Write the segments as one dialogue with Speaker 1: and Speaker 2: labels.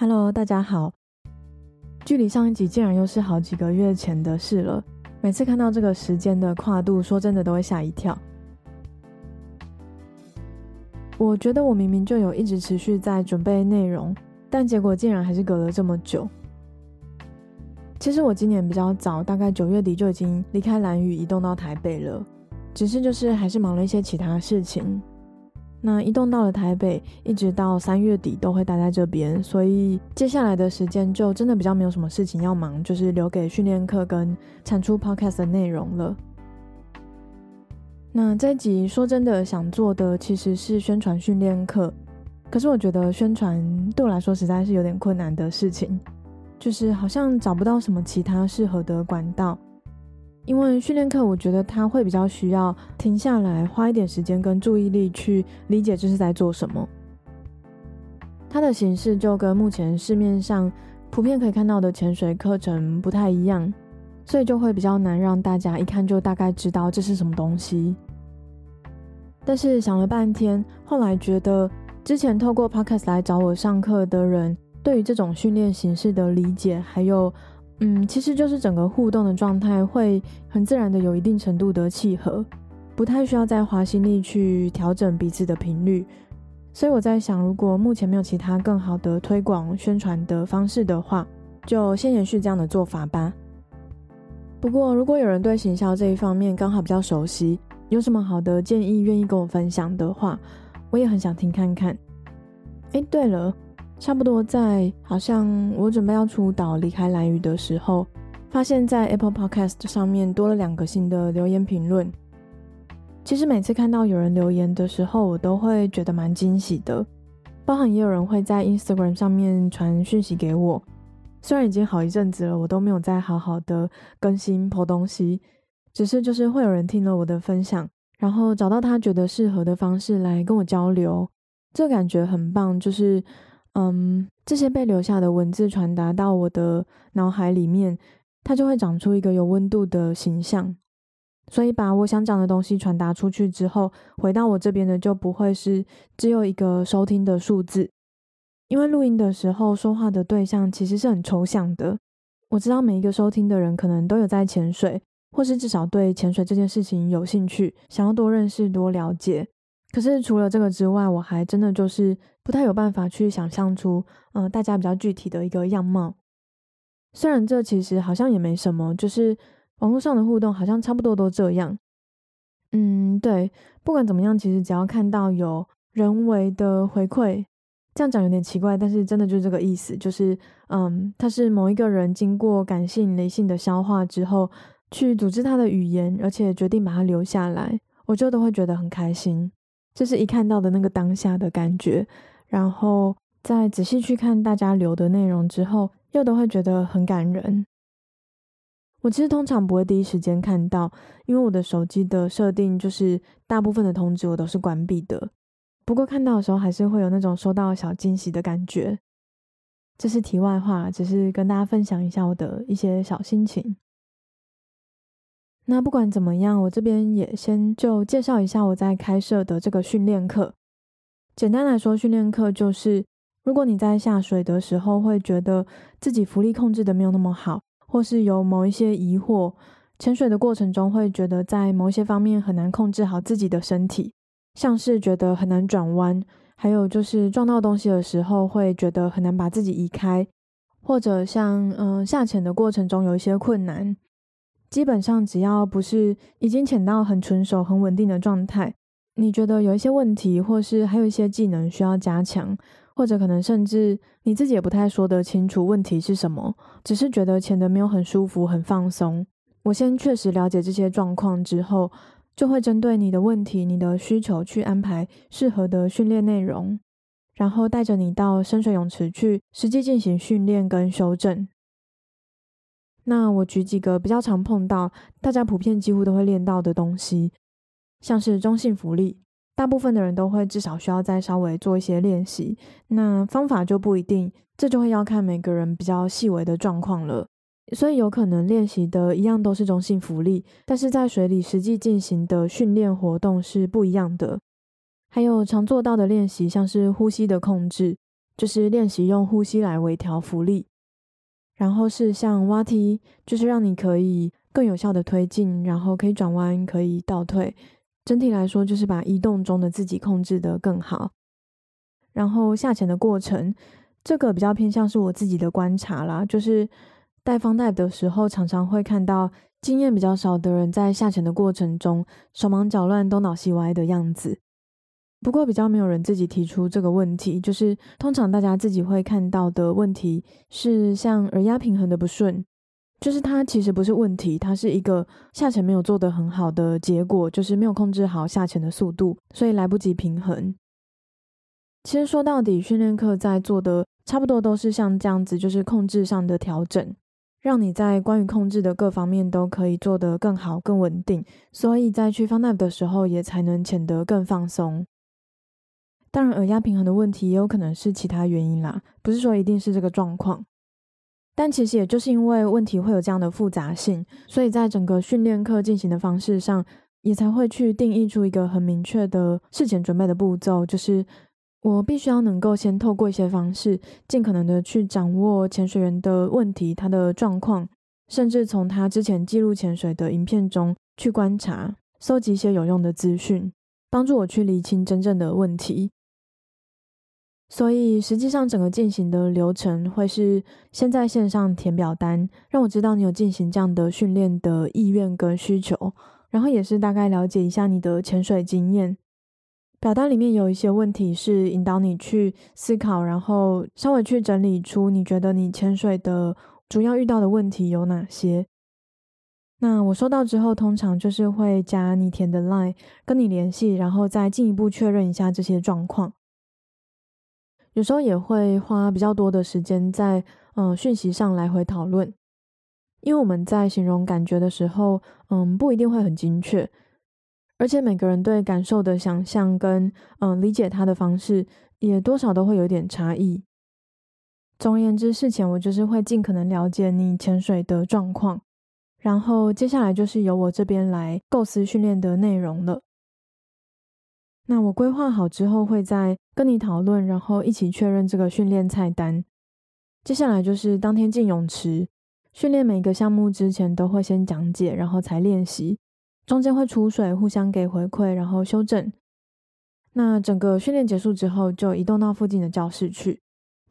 Speaker 1: Hello，大家好。距离上一集竟然又是好几个月前的事了。每次看到这个时间的跨度，说真的都会吓一跳。我觉得我明明就有一直持续在准备内容，但结果竟然还是隔了这么久。其实我今年比较早，大概九月底就已经离开兰屿，移动到台北了。只是就是还是忙了一些其他事情。那移动到了台北，一直到三月底都会待在这边，所以接下来的时间就真的比较没有什么事情要忙，就是留给训练课跟产出 podcast 的内容了。那这集说真的想做的其实是宣传训练课，可是我觉得宣传对我来说实在是有点困难的事情，就是好像找不到什么其他适合的管道。因为训练课，我觉得他会比较需要停下来，花一点时间跟注意力去理解这是在做什么。它的形式就跟目前市面上普遍可以看到的潜水课程不太一样，所以就会比较难让大家一看就大概知道这是什么东西。但是想了半天，后来觉得之前透过 Podcast 来找我上课的人，对于这种训练形式的理解，还有。嗯，其实就是整个互动的状态会很自然的有一定程度的契合，不太需要再花心力去调整彼此的频率。所以我在想，如果目前没有其他更好的推广宣传的方式的话，就先延续这样的做法吧。不过，如果有人对行销这一方面刚好比较熟悉，有什么好的建议愿意跟我分享的话，我也很想听看看。诶，对了。差不多在好像我准备要出岛离开兰屿的时候，发现在 Apple Podcast 上面多了两个新的留言评论。其实每次看到有人留言的时候，我都会觉得蛮惊喜的。包含也有人会在 Instagram 上面传讯息给我，虽然已经好一阵子了，我都没有再好好的更新破东西，只是就是会有人听了我的分享，然后找到他觉得适合的方式来跟我交流，这感觉很棒，就是。嗯，这些被留下的文字传达到我的脑海里面，它就会长出一个有温度的形象。所以把我想讲的东西传达出去之后，回到我这边的就不会是只有一个收听的数字。因为录音的时候说话的对象其实是很抽象的。我知道每一个收听的人可能都有在潜水，或是至少对潜水这件事情有兴趣，想要多认识、多了解。可是除了这个之外，我还真的就是不太有办法去想象出，嗯、大家比较具体的一个样貌。虽然这其实好像也没什么，就是网络上的互动好像差不多都这样。嗯，对，不管怎么样，其实只要看到有人为的回馈，这样讲有点奇怪，但是真的就是这个意思，就是嗯，他是某一个人经过感性、理性的消化之后，去组织他的语言，而且决定把它留下来，我就都会觉得很开心。就是一看到的那个当下的感觉，然后再仔细去看大家留的内容之后，又都会觉得很感人。我其实通常不会第一时间看到，因为我的手机的设定就是大部分的通知我都是关闭的。不过看到的时候，还是会有那种收到小惊喜的感觉。这是题外话，只是跟大家分享一下我的一些小心情。那不管怎么样，我这边也先就介绍一下我在开设的这个训练课。简单来说，训练课就是，如果你在下水的时候会觉得自己浮力控制的没有那么好，或是有某一些疑惑，潜水的过程中会觉得在某些方面很难控制好自己的身体，像是觉得很难转弯，还有就是撞到东西的时候会觉得很难把自己移开，或者像嗯、下潜的过程中有一些困难。基本上只要不是已经潜到很纯熟、很稳定的状态，你觉得有一些问题，或是还有一些技能需要加强，或者可能甚至你自己也不太说得清楚问题是什么，只是觉得潜得没有很舒服、很放松。我先确实了解这些状况之后，就会针对你的问题、你的需求去安排适合的训练内容，然后带着你到深水泳池去实际进行训练跟修正。那我举几个比较常碰到，大家普遍几乎都会练到的东西，像是中性浮力，大部分的人都会至少需要再稍微做一些练习。那方法就不一定，这就会要看每个人比较细微的状况了。所以有可能练习的一样都是中性浮力，但是在水里实际进行的训练活动是不一样的。还有常做到的练习，像是呼吸的控制，就是练习用呼吸来微调浮力。然后是像蛙踢，就是让你可以更有效的推进，然后可以转弯，可以倒退。整体来说，就是把移动中的自己控制得更好。然后下潜的过程，这个比较偏向是我自己的观察啦，就是带方带的时候，常常会看到经验比较少的人在下潜的过程中手忙脚乱、东倒西歪的样子。不过比较没有人自己提出这个问题，就是通常大家自己会看到的问题是像耳压平衡的不顺，就是它其实不是问题，它是一个下潜没有做得很好的结果，就是没有控制好下潜的速度，所以来不及平衡。其实说到底，训练课在做的差不多都是像这样子，就是控制上的调整，让你在关于控制的各方面都可以做得更好、更稳定，所以在去 Fun Dive 的时候也才能潜得更放松。当然，耳压平衡的问题也有可能是其他原因啦，不是说一定是这个状况。但其实也就是因为问题会有这样的复杂性，所以在整个训练课进行的方式上，也才会去定义出一个很明确的事前准备的步骤，就是我必须要能够先透过一些方式，尽可能的去掌握潜水员的问题、他的状况，甚至从他之前记录潜水的影片中去观察、搜集一些有用的资讯，帮助我去厘清真正的问题。所以，实际上整个进行的流程会是先在线上填表单，让我知道你有进行这样的训练的意愿跟需求，然后也是大概了解一下你的潜水经验。表单里面有一些问题是引导你去思考，然后稍微去整理出你觉得你潜水的主要遇到的问题有哪些。那我收到之后，通常就是会加你填的 line 跟你联系，然后再进一步确认一下这些状况。有时候也会花比较多的时间在嗯讯息上来回讨论，因为我们在形容感觉的时候，嗯不一定会很精确，而且每个人对感受的想象跟嗯理解它的方式也多少都会有点差异。总而言之，事前我就是会尽可能了解你潜水的状况，然后接下来就是由我这边来构思训练的内容了。那我规划好之后，会再跟你讨论，然后一起确认这个训练菜单。接下来就是当天进泳池训练，每个项目之前都会先讲解，然后才练习。中间会出水，互相给回馈，然后修正。那整个训练结束之后，就移动到附近的教室去，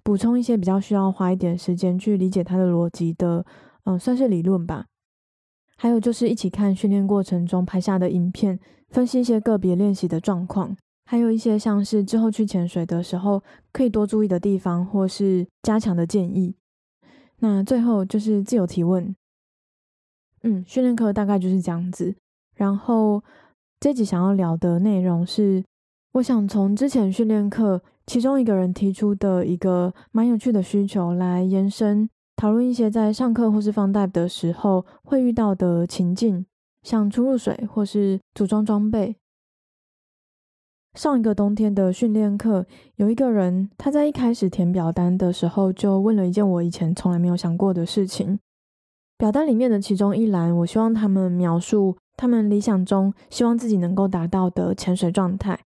Speaker 1: 补充一些比较需要花一点时间去理解它的逻辑的，嗯，算是理论吧。还有就是一起看训练过程中拍下的影片，分析一些个别练习的状况，还有一些像是之后去潜水的时候可以多注意的地方，或是加强的建议。那最后就是自由提问。嗯，训练课大概就是这样子。然后这集想要聊的内容是，我想从之前训练课其中一个人提出的一个蛮有趣的需求来延伸。讨论一些在上课或是放带的时候会遇到的情境，像出入水或是组装装备。上一个冬天的训练课，有一个人他在一开始填表单的时候就问了一件我以前从来没有想过的事情。表单里面的其中一栏，我希望他们描述他们理想中希望自己能够达到的潜水状态。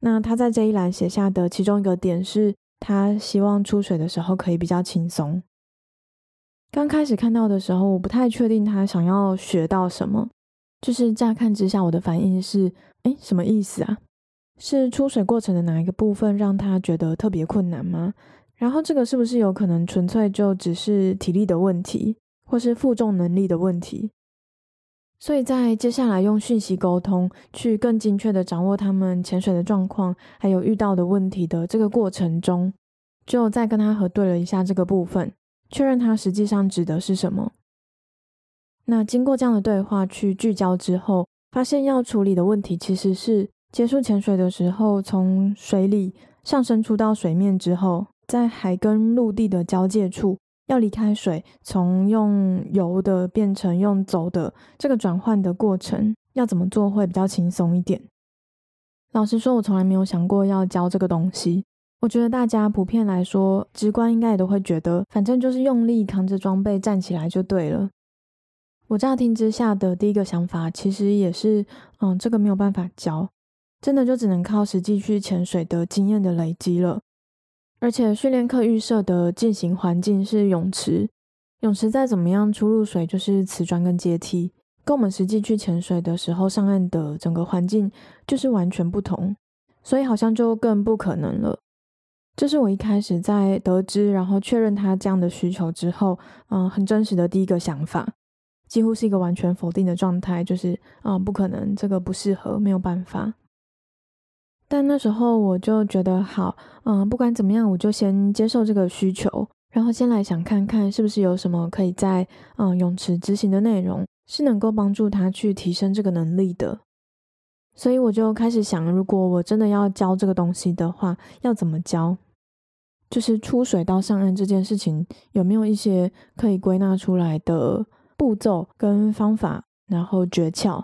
Speaker 1: 那他在这一栏写下的其中一个点是，他希望出水的时候可以比较轻松。刚开始看到的时候，我不太确定他想要学到什么。就是乍看之下，我的反应是：诶，什么意思啊？是出水过程的哪一个部分让他觉得特别困难吗？然后这个是不是有可能纯粹就只是体力的问题，或是负重能力的问题？所以在接下来用讯息沟通，去更精确地掌握他们潜水的状况，还有遇到的问题的这个过程中，就再跟他核对了一下这个部分。确认他实际上指的是什么。那经过这样的对话去聚焦之后，发现要处理的问题其实是结束潜水的时候，从水里上升出到水面之后，在海跟陆地的交界处要离开水，从用游的变成用走的这个转换的过程，要怎么做会比较轻松一点。老实说，我从来没有想过要教这个东西。我觉得大家普遍来说，直观应该也都会觉得，反正就是用力扛着装备站起来就对了。我乍听之下的第一个想法，其实也是，嗯，这个没有办法教，真的就只能靠实际去潜水的经验的累积了。而且训练课预设的进行环境是泳池，泳池再怎么样出入水就是瓷砖跟阶梯，跟我们实际去潜水的时候上岸的整个环境就是完全不同，所以好像就更不可能了。这是我一开始在得知然后确认他这样的需求之后，嗯，很真实的第一个想法，几乎是一个完全否定的状态，就是啊，不可能，这个不适合，没有办法。但那时候我就觉得好，嗯，不管怎么样，我就先接受这个需求，然后先来想看看是不是有什么可以在嗯泳池执行的内容，是能够帮助他去提升这个能力的。所以我就开始想，如果我真的要教这个东西的话，要怎么教？就是出水到上岸这件事情，有没有一些可以归纳出来的步骤跟方法，然后诀窍？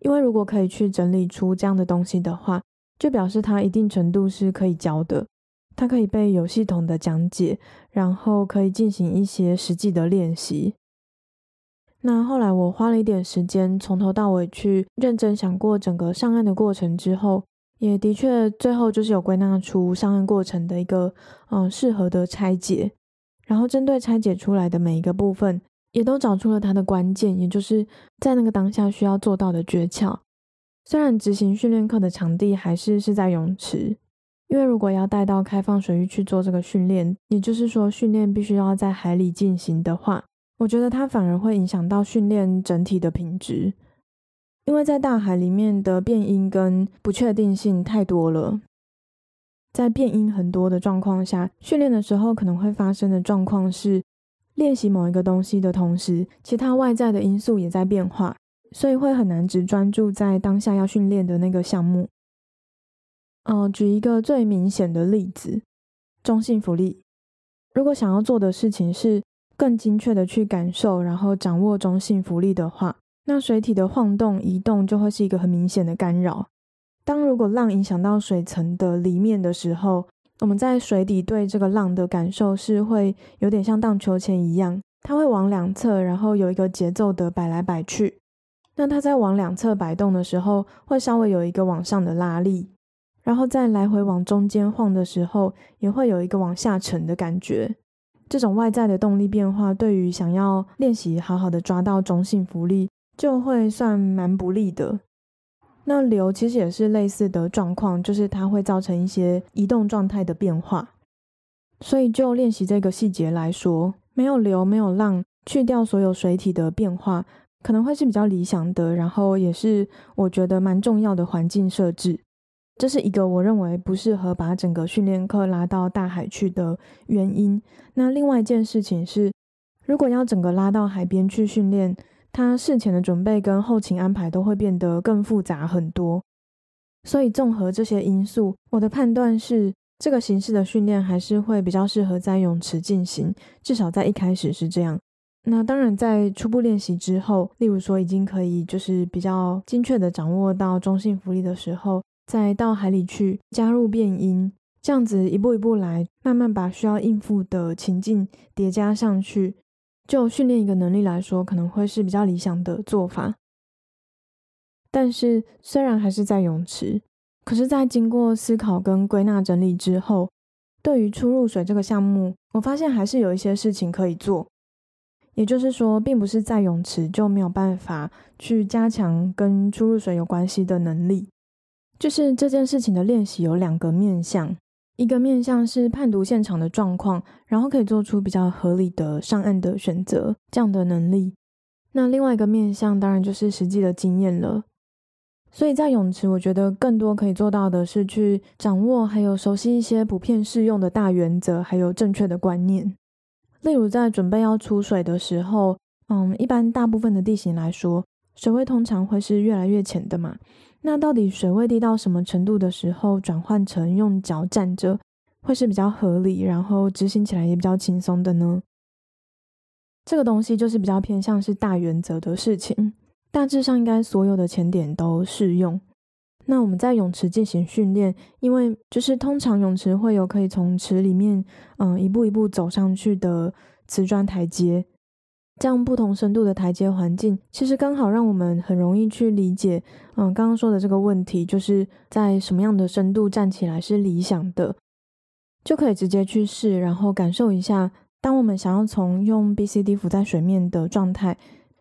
Speaker 1: 因为如果可以去整理出这样的东西的话，就表示它一定程度是可以教的，它可以被有系统的讲解，然后可以进行一些实际的练习。那后来我花了一点时间，从头到尾去认真想过整个上岸的过程之后，也的确最后就是有归纳出上岸过程的一个嗯适合的拆解，然后针对拆解出来的每一个部分，也都找出了它的关键，也就是在那个当下需要做到的诀窍。虽然执行训练课的场地还是是在泳池，因为如果要带到开放水域去做这个训练，也就是说训练必须要在海里进行的话，我觉得它反而会影响到训练整体的品质，因为在大海里面的变音跟不确定性太多了。在变音很多的状况下，训练的时候可能会发生的状况是，练习某一个东西的同时，其他外在的因素也在变化。所以会很难只专注在当下要训练的那个项目。呃，举一个最明显的例子，中性浮力。如果想要做的事情是更精确的去感受，然后掌握中性浮力的话，那水体的晃动、移动就会是一个很明显的干扰。当如果浪影响到水层的里面的时候，我们在水底对这个浪的感受是会有点像荡秋千一样，它会往两侧，然后有一个节奏的摆来摆去。那它在往两侧摆动的时候，会稍微有一个往上的拉力，然后再来回往中间晃的时候，也会有一个往下沉的感觉。这种外在的动力变化，对于想要练习好好的抓到中性浮力，就会算蛮不利的。那流其实也是类似的状况，就是它会造成一些移动状态的变化。所以就练习这个细节来说，没有流，没有浪，去掉所有水体的变化。可能会是比较理想的，然后也是我觉得蛮重要的环境设置。这是一个我认为不适合把整个训练课拉到大海去的原因。那另外一件事情是，如果要整个拉到海边去训练，他事前的准备跟后勤安排都会变得更复杂很多。所以综合这些因素，我的判断是，这个形式的训练还是会比较适合在泳池进行，至少在一开始是这样。那当然，在初步练习之后，例如说已经可以就是比较精确的掌握到中性浮力的时候，再到海里去加入变音，这样子一步一步来，慢慢把需要应付的情境叠加上去，就训练一个能力来说，可能会是比较理想的做法。但是虽然还是在泳池，可是，在经过思考跟归纳整理之后，对于初入水这个项目，我发现还是有一些事情可以做。也就是说，并不是在泳池就没有办法去加强跟初入水有关系的能力。就是这件事情的练习有两个面向，一个面向是判读现场的状况，然后可以做出比较合理的上岸的选择，这样的能力。那另外一个面向当然就是实际的经验了。所以在泳池，我觉得更多可以做到的是去掌握还有熟悉一些普遍适用的大原则，还有正确的观念。例如，在准备要出水的时候，嗯，一般大部分的地形来说，水位通常会是越来越浅的嘛。那到底水位低到什么程度的时候，转换成用脚站着，会是比较合理，然后执行起来也比较轻松的呢？这个东西就是比较偏向是大原则的事情，大致上应该所有的潜点都适用。那我们在泳池进行训练，因为就是通常泳池会有可以从池里面，嗯，一步一步走上去的瓷砖台阶，这样不同深度的台阶环境，其实刚好让我们很容易去理解，嗯，刚刚说的这个问题，就是在什么样的深度站起来是理想的。就可以直接去试，然后感受一下，当我们想要从用 BCD 浮在水面的状态，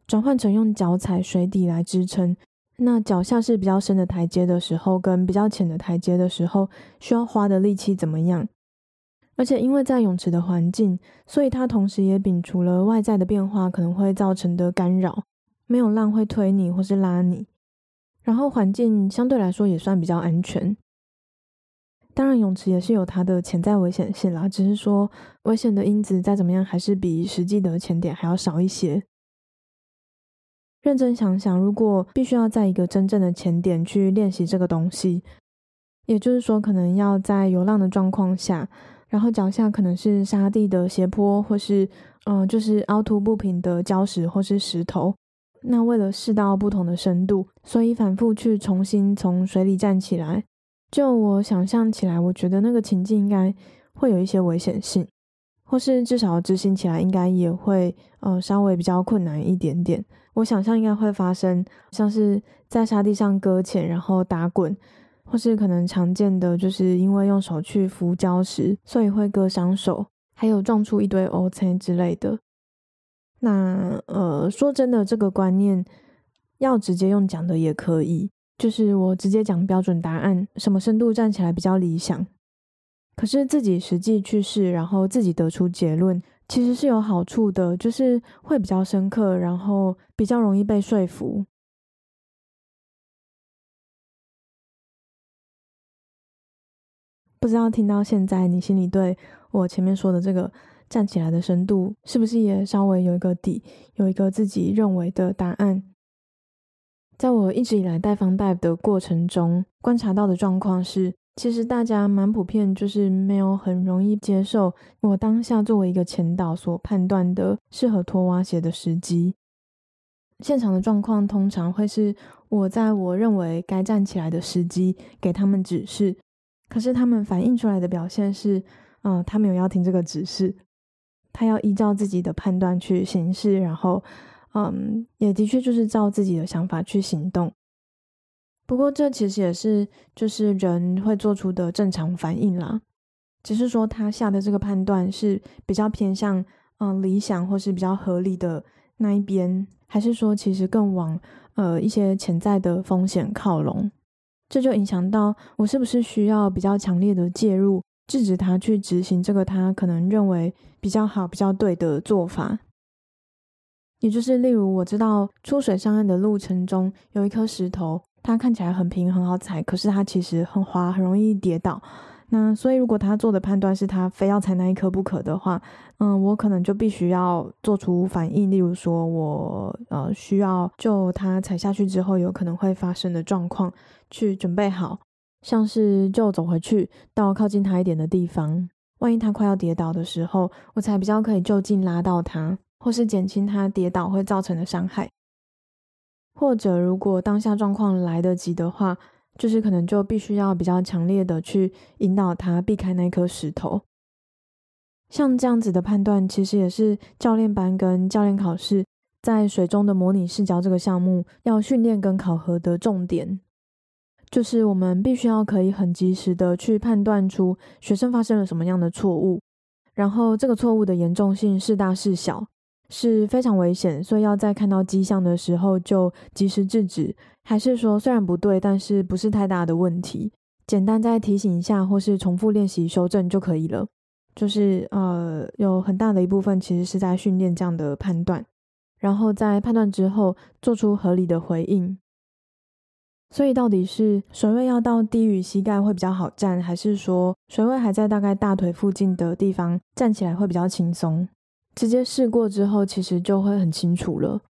Speaker 1: 转换成用脚踩水底来支撑，那脚下是比较深的台阶的时候，跟比较浅的台阶的时候，需要花的力气怎么样？而且因为在泳池的环境，所以它同时也摒除了外在的变化可能会造成的干扰，没有浪会推你或是拉你，然后环境相对来说也算比较安全。当然，泳池也是有它的潜在危险性啦，只是说危险的因子再怎么样，还是比实际的潜点还要少一些。认真想想，如果必须要在一个真正的潜点去练习这个东西，也就是说，可能要在游浪的状况下，然后脚下可能是沙地的斜坡，或是嗯、就是凹凸不平的礁石或是石头。那为了试到不同的深度，所以反复去重新从水里站起来。就我想象起来，我觉得那个情境应该会有一些危险性，或是至少执行起来应该也会呃稍微比较困难一点点。我想象应该会发生像是在沙地上搁浅，然后打滚，或是可能常见的就是因为用手去扶礁石，所以会割伤手，还有撞出一堆乌青之类的。那呃说真的，这个观念要直接用讲的也可以。就是我直接讲标准答案，什么深度站起来比较理想？可是自己实际去试，然后自己得出结论，其实是有好处的，就是会比较深刻，然后比较容易被说服。不知道听到现在，你心里对我前面说的这个站起来的深度，是不是也稍微有一个底，有一个自己认为的答案？在我一直以来带方带的过程中，观察到的状况是，其实大家蛮普遍，就是没有很容易接受我当下作为一个前导所判断的适合脱蛙鞋的时机。现场的状况通常会是我在我认为该站起来的时机给他们指示，可是他们反映出来的表现是，嗯，他没有要听这个指示，他要依照自己的判断去行事，然后。嗯，也的确就是照自己的想法去行动。不过这其实也是就是人会做出的正常反应啦，只是说他下的这个判断是比较偏向嗯理想或是比较合理的那一边，还是说其实更往呃一些潜在的风险靠拢？这就影响到我是不是需要比较强烈的介入，制止他去执行这个他可能认为比较好、比较对的做法。也就是，例如我知道出水上岸的路程中有一颗石头，它看起来很平很好踩，可是它其实很滑，很容易跌倒。那所以如果他做的判断是他非要踩那一颗不可的话，嗯，我可能就必须要做出反应，例如说我呃需要就他踩下去之后有可能会发生的状况去准备好，像是就走回去到靠近他一点的地方，万一他快要跌倒的时候，我才比较可以就近拉到他。或是减轻他跌倒会造成的伤害，或者如果当下状况来得及的话，就是可能就必须要比较强烈的去引导他避开那颗石头。像这样子的判断，其实也是教练班跟教练考试在水中的模拟试教这个项目要训练跟考核的重点，就是我们必须要可以很及时的去判断出学生发生了什么样的错误，然后这个错误的严重性是大是小。是非常危险，所以要在看到迹象的时候就及时制止，还是说虽然不对，但是不是太大的问题，简单再提醒一下，或是重复练习修正就可以了。就是呃，有很大的一部分其实是在训练这样的判断，然后在判断之后做出合理的回应。所以到底是水位要到低于膝盖会比较好站，还是说水位还在大概大腿附近的地方站起来会比较轻松？直接试过之后，其实就会很清楚了。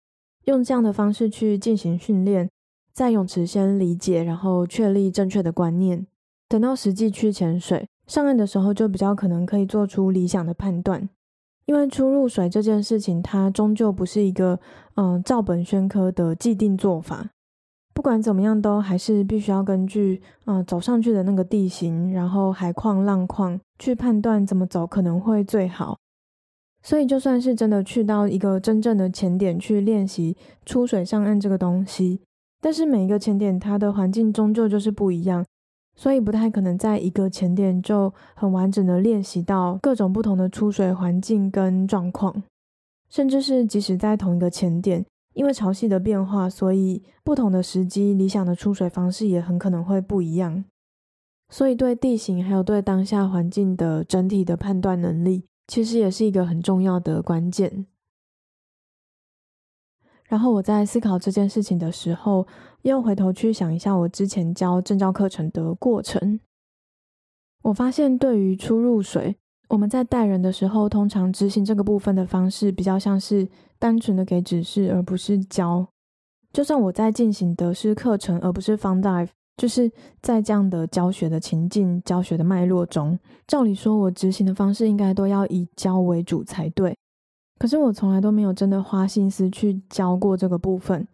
Speaker 1: 用这样的方式去进行训练，在泳池先理解，然后确立正确的观念。等到实际去潜水上岸的时候，就比较可能可以做出理想的判断。因为初入水这件事情，它终究不是一个嗯照本宣科的既定做法。不管怎么样，都还是必须要根据嗯走上去的那个地形，然后海况、浪况去判断怎么走可能会最好。所以，就算是真的去到一个真正的潜点去练习出水上岸这个东西，但是每一个潜点它的环境终究就是不一样，所以不太可能在一个潜点就很完整的练习到各种不同的出水环境跟状况，甚至是即使在同一个潜点，因为潮汐的变化，所以不同的时机理想的出水方式也很可能会不一样。所以对地形还有对当下环境的整体的判断能力，其实也是一个很重要的关键。然后我在思考这件事情的时候，又回头去想一下我之前教证照课程的过程。我发现，对于初入水，我们在带人的时候，通常执行这个部分的方式，比较像是单纯的给指示，而不是教。就算我在进行的是课程，而不是 Fun Dive，就是在这样的教学的情境、教学的脉络中，照理说，我执行的方式应该都要以教为主才对。可是我从来都没有真的花心思去教过这个部分，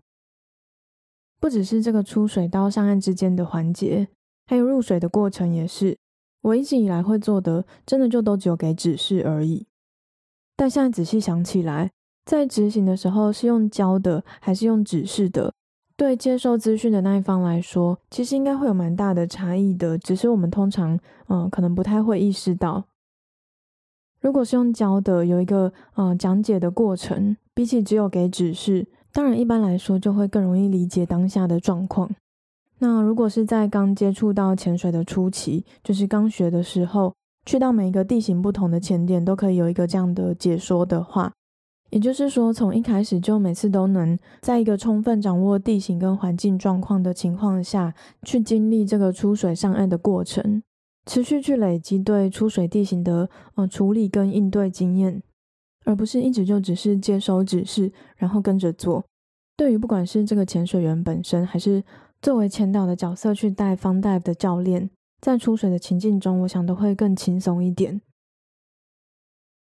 Speaker 1: 不只是这个出水到上岸之间的环节，还有入水的过程也是。我一直以来会做的，真的就都只有给指示而已。但现在仔细想起来，在执行的时候是用教的还是用指示的，对接收资讯的那一方来说，其实应该会有蛮大的差异的。只是我们通常，嗯，可能不太会意识到。如果是用教的，有一个呃讲解的过程，比起只有给指示，当然一般来说就会更容易理解当下的状况。那如果是在刚接触到潜水的初期，就是刚学的时候，去到每一个地形不同的潜点，都可以有一个这样的解说的话，也就是说，从一开始就每次都能在一个充分掌握地形跟环境状况的情况下去经历这个出水上岸的过程。持续去累积对出水地形的呃处理跟应对经验，而不是一直就只是接收指示，然后跟着做。对于不管是这个潜水员本身，还是作为潜导的角色去带 Fun Dive 的教练，在出水的情境中，我想都会更轻松一点。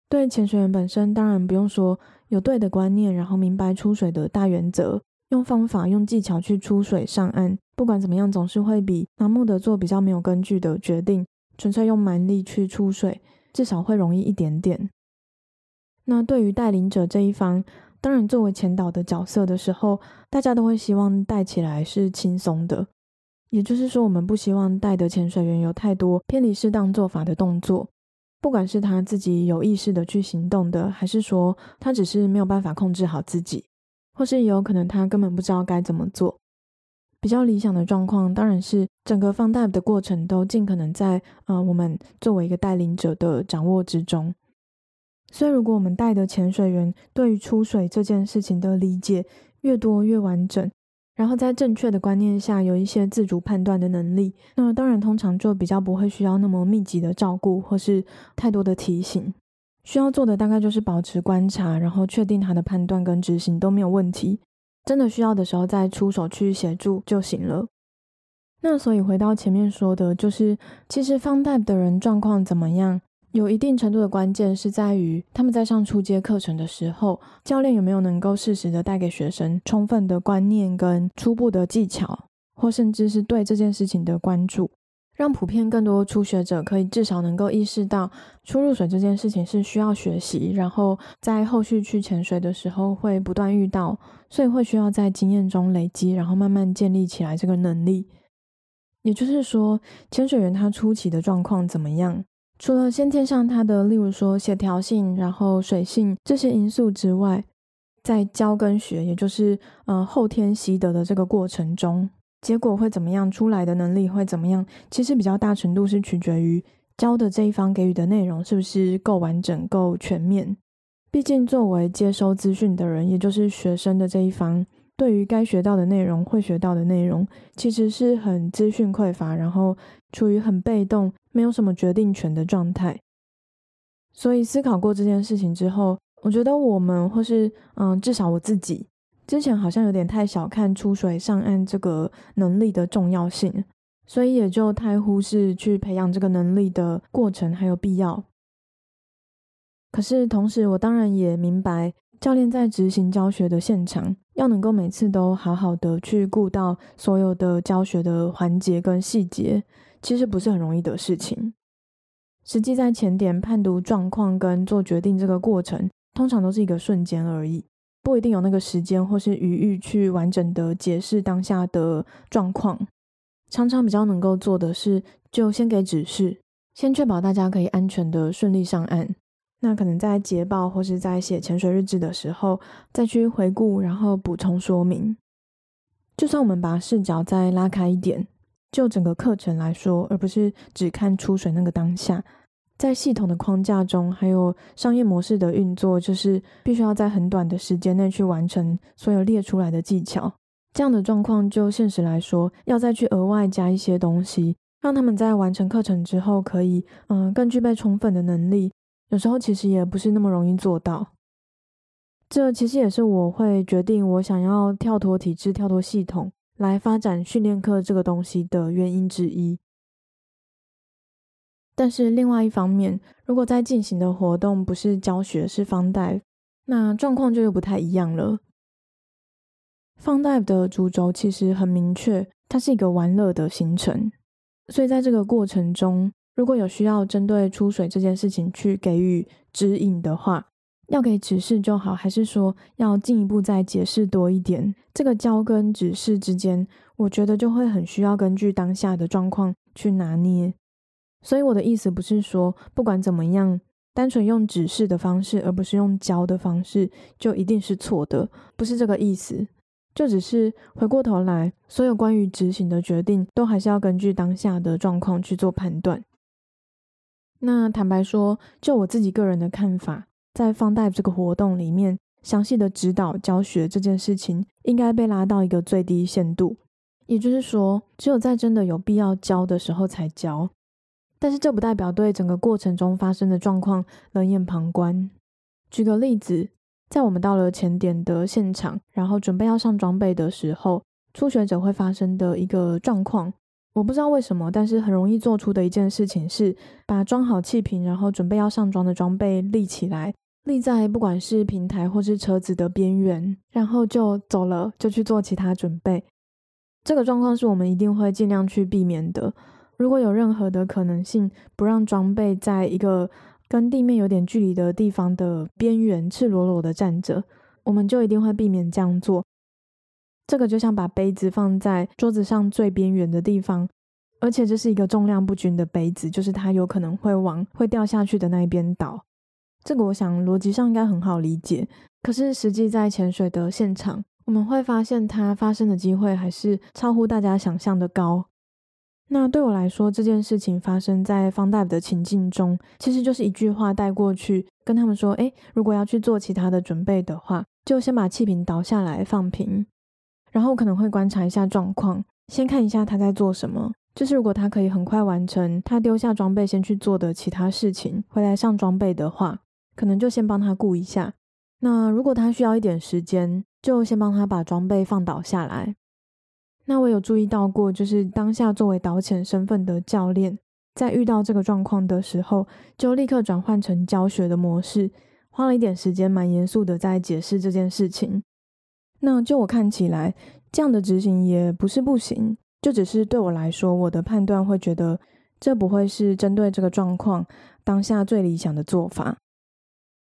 Speaker 1: 对潜水员本身，当然不用说，有对的观念，然后明白出水的大原则，用方法、用技巧去出水上岸，不管怎么样，总是会比盲目的做比较没有根据的决定。纯粹用蛮力去出水，至少会容易一点点。那对于带领者这一方，当然作为潜导的角色的时候，大家都会希望带起来是轻松的。也就是说，我们不希望带的潜水员有太多偏离适当做法的动作，不管是他自己有意识的去行动的，还是说他只是没有办法控制好自己，或是也有可能他根本不知道该怎么做。比较理想的状况当然是整个放大的过程都尽可能在呃我们作为一个带领者的掌握之中。所以，如果我们带的潜水员对于出水这件事情的理解越多越完整，然后在正确的观念下有一些自主判断的能力，那当然通常就比较不会需要那么密集的照顾或是太多的提醒。需要做的大概就是保持观察，然后确定他的判断跟执行都没有问题。真的需要的时候再出手去协助就行了。那所以回到前面说的，就是其实 Fun Dive 的人状况怎么样，有一定程度的关键是在于他们在上初阶课程的时候，教练有没有能够适时的带给学生充分的观念跟初步的技巧，或甚至是对这件事情的关注。让普遍更多初学者可以至少能够意识到，初入水这件事情是需要学习，然后在后续去潜水的时候会不断遇到，所以会需要在经验中累积，然后慢慢建立起来这个能力。也就是说，潜水员他初期的状况怎么样？除了先天上他的，例如说协调性，然后水性这些因素之外，在教跟学，也就是呃后天习得的这个过程中。结果会怎么样？出来的能力会怎么样？其实比较大程度是取决于教的这一方给予的内容是不是够完整、够全面。毕竟作为接收资讯的人，也就是学生的这一方，对于该学到的内容、会学到的内容，其实是很资讯匮乏，然后处于很被动、没有什么决定权的状态。所以思考过这件事情之后，我觉得我们或是嗯，至少我自己。之前好像有点太小看出水上岸这个能力的重要性，所以也就太忽视去培养这个能力的过程还有必要。可是同时，我当然也明白，教练在执行教学的现场，要能够每次都好好的去顾到所有的教学的环节跟细节，其实不是很容易的事情。实际在潜点判读状况跟做决定这个过程，通常都是一个瞬间而已。不一定有那个时间或是余裕去完整的解释当下的状况，常常比较能够做的是，就先给指示，先确保大家可以安全的顺利上岸。那可能在捷报或是在写潜水日志的时候，再去回顾，然后补充说明。就算我们把视角再拉开一点，就整个课程来说，而不是只看出水那个当下，在系统的框架中，还有商业模式的运作，就是必须要在很短的时间内去完成所有列出来的技巧。这样的状况，就现实来说，要再去额外加一些东西，让他们在完成课程之后，可以嗯更具备充分的能力。有时候其实也不是那么容易做到。这其实也是我会决定我想要跳脱体制、跳脱系统来发展训练课这个东西的原因之一。但是另外一方面，如果在进行的活动不是教学，是 fun dive，那状况就又不太一样了。fun dive 的主轴其实很明确，它是一个玩乐的行程，所以在这个过程中，如果有需要针对出水这件事情去给予指引的话，要给指示就好，还是说要进一步再解释多一点？这个教跟指示之间，我觉得就会很需要根据当下的状况去拿捏。所以我的意思不是说不管怎么样，单纯用指示的方式，而不是用教的方式，就一定是错的，不是这个意思。就只是回过头来，所有关于执行的决定，都还是要根据当下的状况去做判断。那坦白说，就我自己个人的看法，在 Fun Dive 这个活动里面，详细的指导教学这件事情，应该被拉到一个最低限度。也就是说，只有在真的有必要教的时候才教。但是这不代表对整个过程中发生的状况冷眼旁观。举个例子，在我们到了前点的现场，然后准备要上装备的时候，初学者会发生的一个状况。我不知道为什么，但是很容易做出的一件事情是，把装好气瓶，然后准备要上装的装备立起来，立在不管是平台或是车子的边缘，然后就走了，就去做其他准备。这个状况是我们一定会尽量去避免的。如果有任何的可能性，不让装备在一个跟地面有点距离的地方的边缘赤裸裸的站着，我们就一定会避免这样做。这个就像把杯子放在桌子上最边缘的地方，而且这是一个重量不均的杯子，就是它有可能会往会掉下去的那一边倒。这个我想逻辑上应该很好理解，可是实际在潜水的现场，我们会发现它发生的机会还是超乎大家想象的高。那对我来说，这件事情发生在方大夫的情境中，其实就是一句话带过去，跟他们说：诶，如果要去做其他的准备的话，就先把气瓶倒下来放平。然后可能会观察一下状况，先看一下他在做什么。就是如果他可以很快完成他丢下装备先去做的其他事情，回来上装备的话，可能就先帮他顾一下。那如果他需要一点时间，就先帮他把装备放倒下来。那我有注意到过，就是当下作为导潜身份的教练，在遇到这个状况的时候，就立刻转换成教学的模式，花了一点时间，蛮严肃的在解释这件事情。那就我看起来，这样的执行也不是不行，就只是对我来说，我的判断会觉得这不会是针对这个状况当下最理想的做法。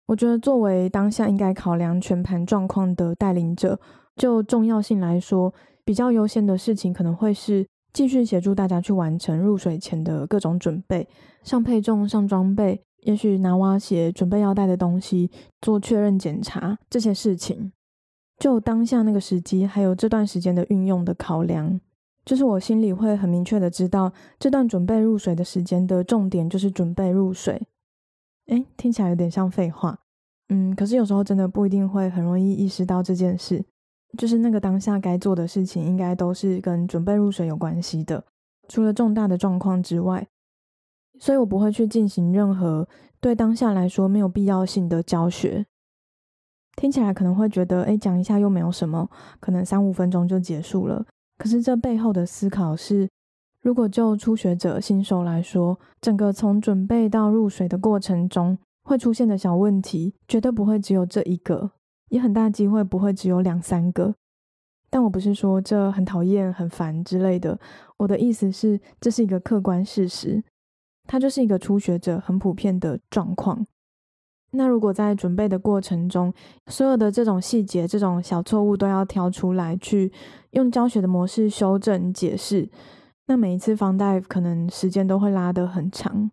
Speaker 1: 我觉得作为当下应该考量全盘状况的带领者，就重要性来说，比较优先的事情可能会是继续协助大家去完成入水前的各种准备，上配重、上装备，也许拿蛙鞋、准备要带的东西，做确认检查这些事情。就当下那个时机，还有这段时间的运用的考量，就是我心里会很明确的知道，这段准备入水的时间的重点就是准备入水。诶，听起来有点像废话，嗯，可是有时候真的不一定会很容易意识到这件事，就是那个当下该做的事情，应该都是跟准备入水有关系的，除了重大的状况之外，所以我不会去进行任何对当下来说没有必要性的教学。听起来可能会觉得，哎，讲一下又没有什么，可能三五分钟就结束了。可是这背后的思考是，如果就初学者、新手来说，整个从准备到入水的过程中会出现的小问题，绝对不会只有这一个，也很大机会不会只有两三个。但我不是说这很讨厌、很烦之类的，我的意思是，这是一个客观事实，它就是一个初学者很普遍的状况。那如果在准备的过程中，所有的这种细节、这种小错误都要挑出来，去用教学的模式修正解释，那每一次放 dive 可能时间都会拉得很长。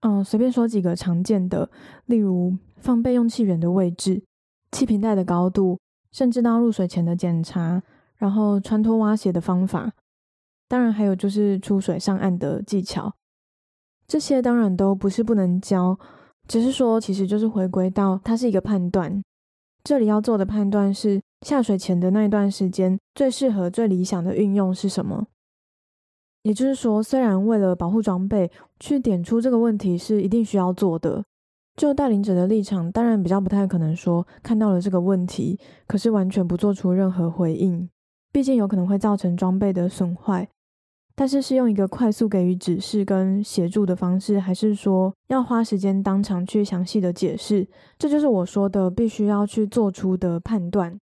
Speaker 1: 嗯，随便说几个常见的，例如放备用气源的位置、气瓶带的高度，甚至到入水前的检查，然后穿脱蛙鞋的方法，当然还有就是出水上岸的技巧。这些当然都不是不能教，只是说其实就是回归到它是一个判断。这里要做的判断是下水前的那一段时间最适合、最理想的运用是什么。也就是说，虽然为了保护装备去点出这个问题是一定需要做的，就带领者的立场，当然比较不太可能说看到了这个问题，可是完全不做出任何回应，毕竟有可能会造成装备的损坏。但是是用一个快速给予指示跟协助的方式，还是说要花时间当场去详细的解释？这就是我说的必须要去做出的判断。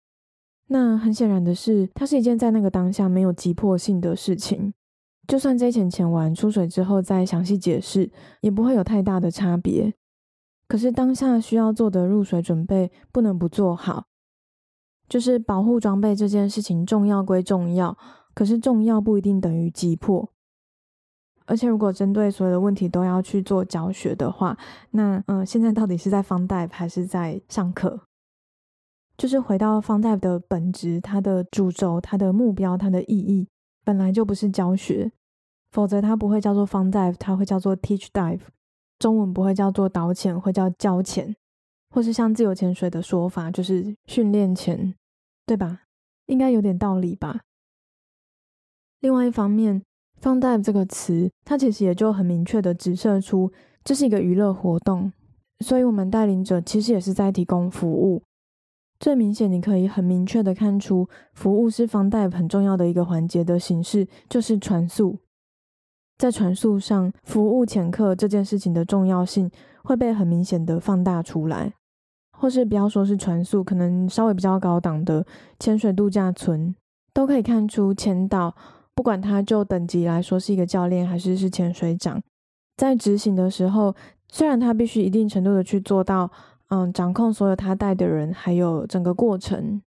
Speaker 1: 那很显然的是，它是一件在那个当下没有急迫性的事情。就算这一潜潜完出水之后再详细解释，也不会有太大的差别。可是当下需要做的入水准备不能不做好，就是保护装备这件事情重要归重要。可是重要不一定等于急迫，而且如果针对所有的问题都要去做教学的话，那嗯、现在到底是在 Fun Dive 还是在上课？就是回到 Fun Dive 的本质，它的主轴、它的目标、它的意义，本来就不是教学，否则它不会叫做 Fun Dive，它会叫做 Teach Dive。中文不会叫做导潜，会叫教潜，或是像自由潜水的说法，就是训练潜，对吧？应该有点道理吧？另外一方面，fun dive 这个词，它其实也就很明确的指射出这是一个娱乐活动，所以我们带领者其实也是在提供服务。最明显，你可以很明确的看出，服务是 fun dive 很重要的一个环节的形式，就是船速。在船速上，服务潜客这件事情的重要性会被很明显的放大出来，或是不要说是船速，可能稍微比较高档的潜水度假村，都可以看出潜导。不管他就等级来说是一个教练还是是潜水长，在执行的时候，虽然他必须一定程度的去做到，嗯，掌控所有他带的人，还有整个过程，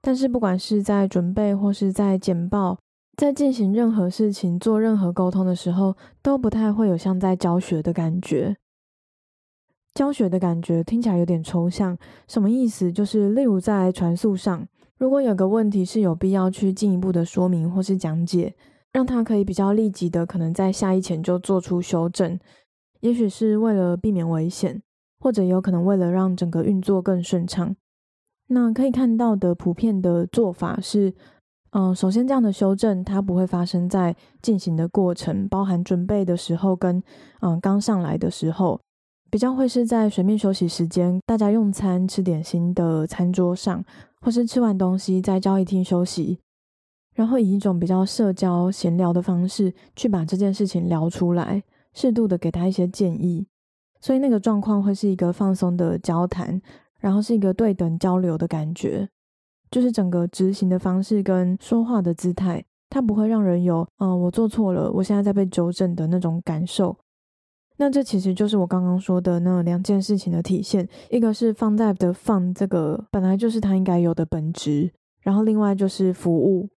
Speaker 1: 但是不管是在准备或是在简报，在进行任何事情、做任何沟通的时候，都不太会有像在教学的感觉。教学的感觉听起来有点抽象，什么意思？就是例如在传速上。如果有个问题是有必要去进一步的说明或是讲解，让他可以比较立即的可能在下一潜就做出修正，也许是为了避免危险，或者有可能为了让整个运作更顺畅。那可以看到的普遍的做法是，嗯、首先这样的修正它不会发生在进行的过程，包含准备的时候跟嗯、刚上来的时候，比较会是在水面休息时间，大家用餐吃点心的餐桌上。或是吃完东西在交易厅休息，然后以一种比较社交闲聊的方式去把这件事情聊出来，适度的给他一些建议，所以那个状况会是一个放松的交谈，然后是一个对等交流的感觉，就是整个执行的方式跟说话的姿态，它不会让人有“嗯，我做错了，我现在在被纠正”的那种感受。那这其实就是我刚刚说的那两件事情的体现，一个是放在的放这个本来就是它应该有的本质，然后另外就是服务。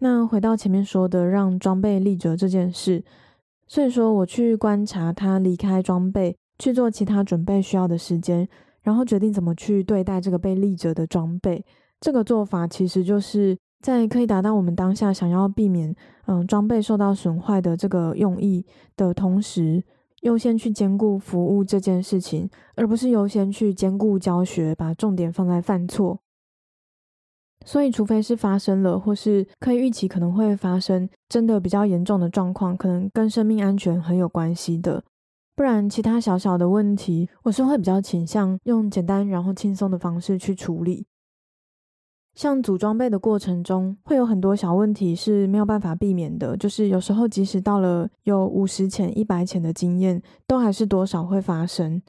Speaker 1: 那回到前面说的让装备立着这件事，所以说我去观察他离开装备去做其他准备需要的时间，然后决定怎么去对待这个被立着的装备，这个做法其实就是。在可以达到我们当下想要避免嗯装备受到损坏的这个用意的同时，优先去兼顾服务这件事情，而不是优先去兼顾教学，把重点放在犯错。所以，除非是发生了，或是可以预期可能会发生真的比较严重的状况，可能跟生命安全很有关系的，不然其他小小的问题，我是会比较倾向用简单然后轻松的方式去处理。像组装备的过程中，会有很多小问题是没有办法避免的。就是有时候，即使到了有五十潜、一百潜的经验，都还是多少会发生。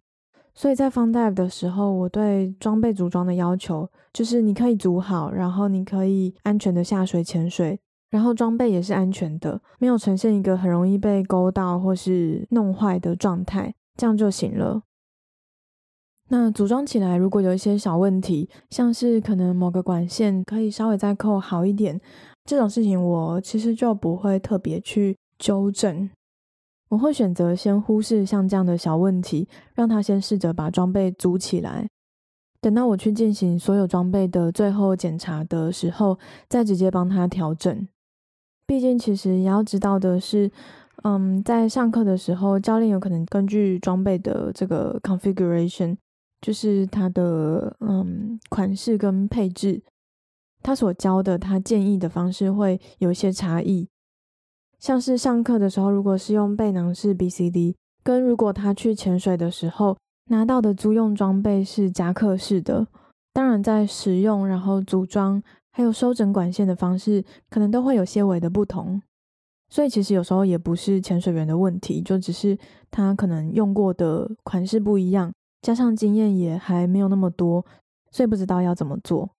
Speaker 1: 所以在方 dive 的时候，我对装备组装的要求就是你可以组好，然后你可以安全的下水潜水，然后装备也是安全的，没有呈现一个很容易被勾到或是弄坏的状态，这样就行了。那组装起来，如果有一些小问题，像是可能某个管线可以稍微再扣好一点，这种事情我其实就不会特别去纠正，我会选择先忽视像这样的小问题，让他先试着把装备组起来。等到我去进行所有装备的最后检查的时候，再直接帮他调整。毕竟，其实也要知道的是，嗯，在上课的时候，教练有可能根据装备的这个 configuration，就是它的嗯款式跟配置，他所教的、他建议的方式会有一些差异。像是上课的时候，如果是用背囊式 BCD，跟如果他去潜水的时候，拿到的租用装备是夹克式的，当然在使用、然后组装还有收整管线的方式，可能都会有些微的不同。所以其实有时候也不是潜水员的问题，就只是他可能用过的款式不一样，加上经验也还没有那么多，所以不知道要怎么做。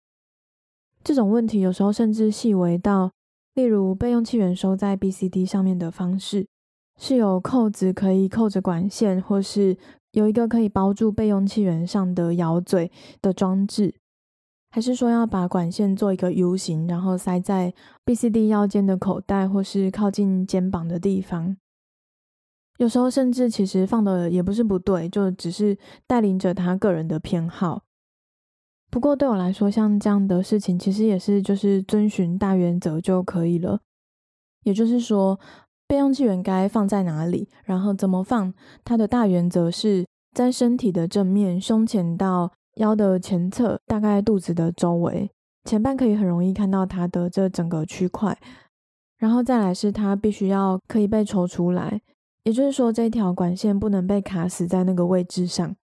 Speaker 1: 这种问题有时候甚至细微到，例如备用气源收在 BCD 上面的方式，是有扣子可以扣着管线，或是。有一个可以包住备用气源上的咬嘴的装置，还是说要把管线做一个 U 型，然后塞在 BCD 腰间的口袋，或是靠近肩膀的地方？有时候甚至其实放的也不是不对，就只是带领着他个人的偏好。不过对我来说，像这样的事情，其实也是就是遵循大原则就可以了。也就是说。备用气源该放在哪里？然后怎么放？它的大原则是在身体的正面，胸前到腰的前侧，大概肚子的周围，前半可以很容易看到它的这整个区块。然后再来是它必须要可以被抽出来，也就是说这条管线不能被卡死在那个位置上。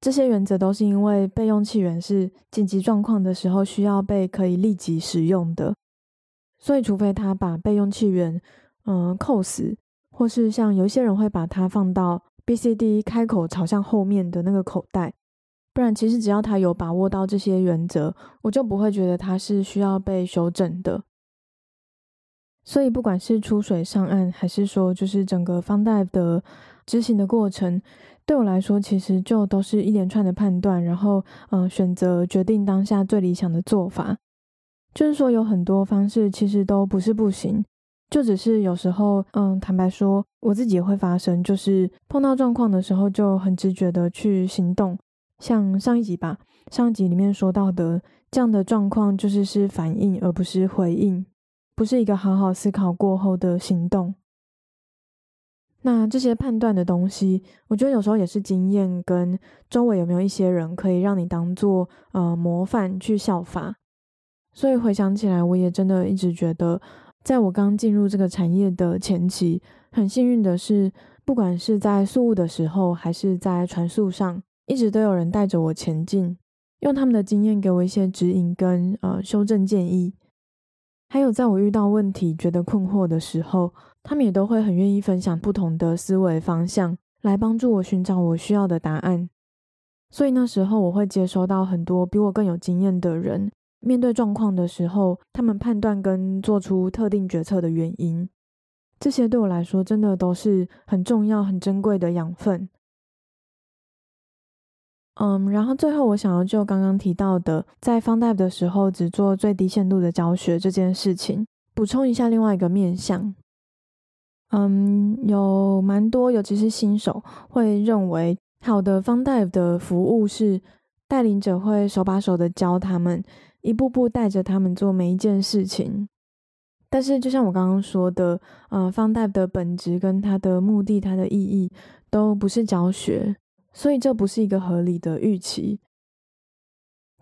Speaker 1: 这些原则都是因为备用气源是紧急状况的时候需要被可以立即使用的，所以除非他把备用气源。嗯，扣死，或是像有些人会把它放到 BCD 开口朝向后面的那个口袋，不然其实只要他有把握到这些原则，我就不会觉得他是需要被修正的。所以不管是出水上岸，还是说就是整个方贷的执行的过程，对我来说其实就都是一连串的判断，然后嗯，选择决定当下最理想的做法。就是说有很多方式其实都不是不行。就只是有时候，嗯，坦白说，我自己也会发生，就是碰到状况的时候，就很直觉的去行动。像上一集吧，上一集里面说到的这样的状况，就是是反应而不是回应，不是一个好好思考过后的行动。那这些判断的东西，我觉得有时候也是经验跟周围有没有一些人可以让你当做呃模范去效法。所以回想起来，我也真的一直觉得。在我刚进入这个产业的前期，很幸运的是，不管是在宿雾的时候，还是在船宿上，一直都有人带着我前进，用他们的经验给我一些指引跟呃修正建议。还有在我遇到问题、觉得困惑的时候，他们也都会很愿意分享不同的思维方向，来帮助我寻找我需要的答案。所以那时候我会接收到很多比我更有经验的人。面对状况的时候，他们判断跟做出特定决策的原因，这些对我来说真的都是很重要、很珍贵的养分。嗯，然后最后我想要就刚刚提到的，在 Fun Dive 的时候只做最低限度的教学这件事情，补充一下另外一个面向。嗯，有蛮多，尤其是新手会认为，好的 Fun Dive 的服务是带领者会手把手的教他们。一步步带着他们做每一件事情，但是就像我刚刚说的，呃，Fun Dive 的本质跟它的目的、它的意义都不是教学，所以这不是一个合理的预期。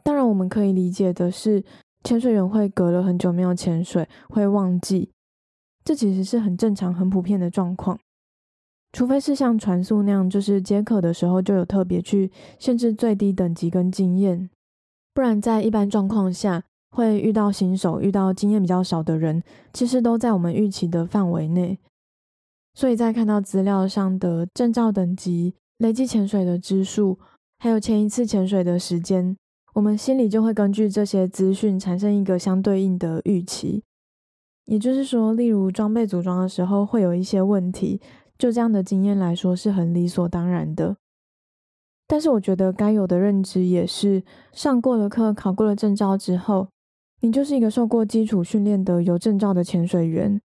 Speaker 1: 当然，我们可以理解的是，潜水员会隔了很久没有潜水，会忘记，这其实是很正常、很普遍的状况。除非是像船速那样，就是接客的时候就有特别去限制最低等级跟经验。不然，在一般状况下，会遇到新手、遇到经验比较少的人，其实都在我们预期的范围内。所以在看到资料上的证照等级、累计潜水的支数，还有前一次潜水的时间，我们心里就会根据这些资讯产生一个相对应的预期。也就是说，例如装备组装的时候会有一些问题，就这样的经验来说，是很理所当然的。但是我觉得该有的认知也是，上过了课、考过了证照之后，你就是一个受过基础训练的有证照的潜水员，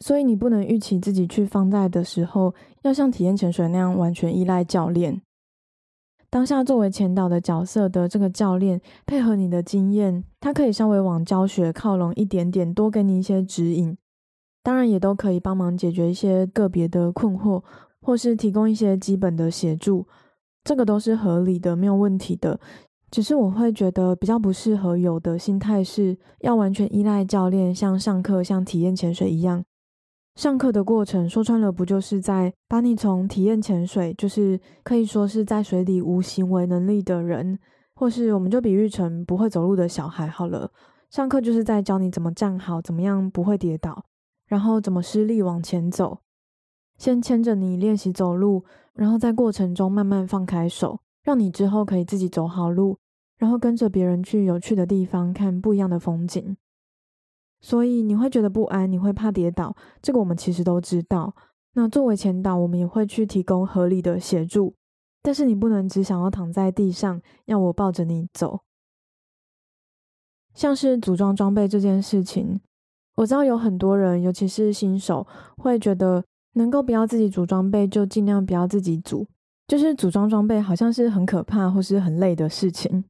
Speaker 1: 所以你不能预期自己去放贷的时候要像体验潜水那样完全依赖教练。当下作为潜导的角色的这个教练，配合你的经验，他可以稍微往教学靠拢一点点，多给你一些指引。当然，也都可以帮忙解决一些个别的困惑，或是提供一些基本的协助，这个都是合理的，没有问题的。只是我会觉得比较不适合有的心态是要完全依赖教练，像上课、像体验潜水一样。上课的过程说穿了，不就是在把你从体验潜水，就是可以说是在水里无行为能力的人，或是我们就比喻成不会走路的小孩好了。上课就是在教你怎么站好，怎么样不会跌倒，然后怎么施力往前走。先牵着你练习走路，然后在过程中慢慢放开手，让你之后可以自己走好路，然后跟着别人去有趣的地方看不一样的风景。所以你会觉得不安，你会怕跌倒，这个我们其实都知道。那作为前导，我们也会去提供合理的协助，但是你不能只想要躺在地上，要我抱着你走。像是组装装备这件事情，我知道有很多人，尤其是新手，会觉得能够不要自己组装备，就尽量不要自己组，就是组装装备好像是很可怕或是很累的事情。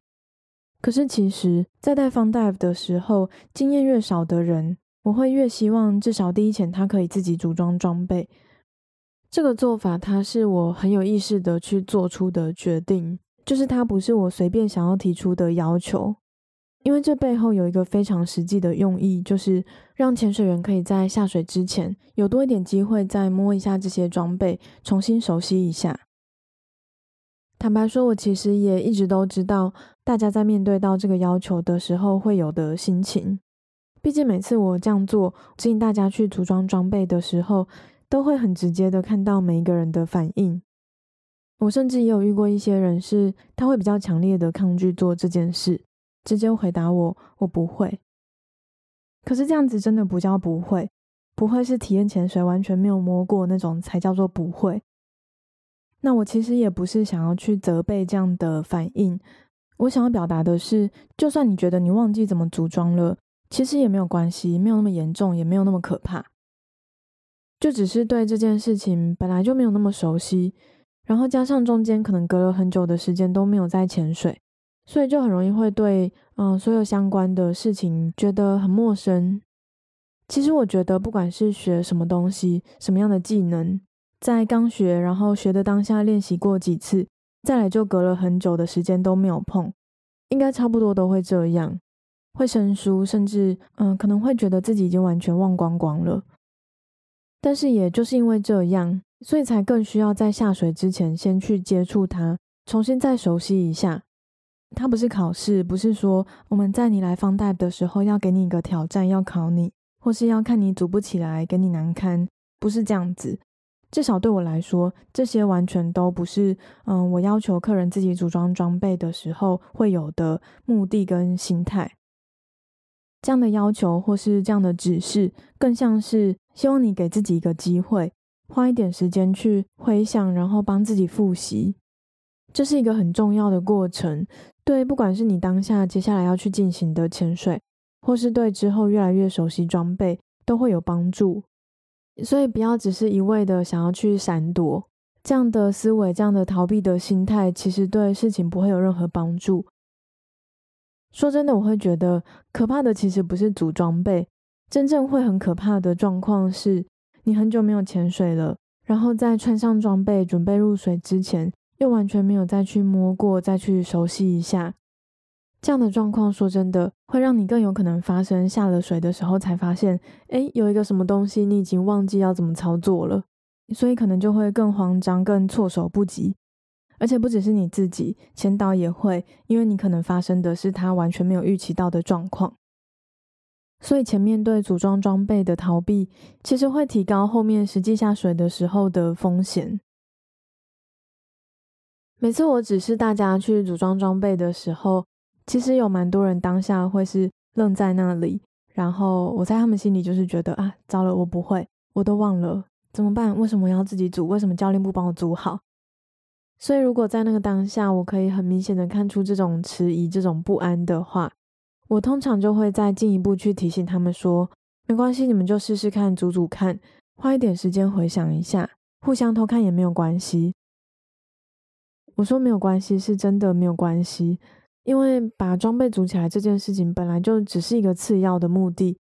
Speaker 1: 可是，其实，在带 fun dive 的时候，经验越少的人，我会越希望至少第一潜他可以自己组装装备。这个做法，它是我很有意识的去做出的决定，就是它不是我随便想要提出的要求，因为这背后有一个非常实际的用意，就是让潜水员可以在下水之前有多一点机会再摸一下这些装备，重新熟悉一下。坦白说，我其实也一直都知道，大家在面对到这个要求的时候会有的心情。毕竟每次我这样做，指引大家去组装装备的时候，都会很直接的看到每一个人的反应。我甚至也有遇过一些人是，他会比较强烈的抗拒做这件事，直接回答我：“我不会。”可是这样子真的不叫不会，不会是体验潜水完全没有摸过那种才叫做不会。那我其实也不是想要去责备这样的反应，我想要表达的是，就算你觉得你忘记怎么组装了，其实也没有关系，没有那么严重，也没有那么可怕，就只是对这件事情本来就没有那么熟悉，然后加上中间可能隔了很久的时间都没有在潜水，所以就很容易会对嗯、所有相关的事情觉得很陌生。其实我觉得，不管是学什么东西，什么样的技能。在刚学，然后学的当下练习过几次，再来就隔了很久的时间都没有碰，应该差不多都会这样，会生疏，甚至嗯可能会觉得自己已经完全忘光光了。但是也就是因为这样，所以才更需要在下水之前先去接触它，重新再熟悉一下。它不是考试，不是说我们在你来放贷的时候要给你一个挑战，要考你，或是要看你组不起来，给你难堪，不是这样子。至少对我来说，这些完全都不是，嗯，我要求客人自己组装装备的时候会有的目的跟心态。这样的要求或是这样的指示，更像是希望你给自己一个机会，花一点时间去回想，然后帮自己复习。这是一个很重要的过程，对，不管是你当下接下来要去进行的潜水，或是对之后越来越熟悉装备，都会有帮助。所以不要只是一味的想要去闪躲，这样的思维、这样的逃避的心态，其实对事情不会有任何帮助。说真的，我会觉得可怕的其实不是组装备，真正会很可怕的状况是，你很久没有潜水了，然后在穿上装备准备入水之前，又完全没有再去摸过、再去熟悉一下。这样的状况，说真的，会让你更有可能发生下了水的时候才发现，诶，有一个什么东西你已经忘记要怎么操作了，所以可能就会更慌张、更措手不及。而且不只是你自己，潜导也会，因为你可能发生的是他完全没有预期到的状况。所以前面对组装装备的逃避，其实会提高后面实际下水的时候的风险。每次我指示大家去组装装备的时候，其实有蛮多人当下会是愣在那里，然后我在他们心里就是觉得啊，糟了，我不会，我都忘了，怎么办？为什么要自己组？为什么教练不帮我组好？所以如果在那个当下，我可以很明显的看出这种迟疑、这种不安的话，我通常就会再进一步去提醒他们说，没关系，你们就试试看，组组看，花一点时间回想一下，互相偷看也没有关系。我说没有关系，是真的没有关系，因为把装备组起来这件事情本来就只是一个次要的目的。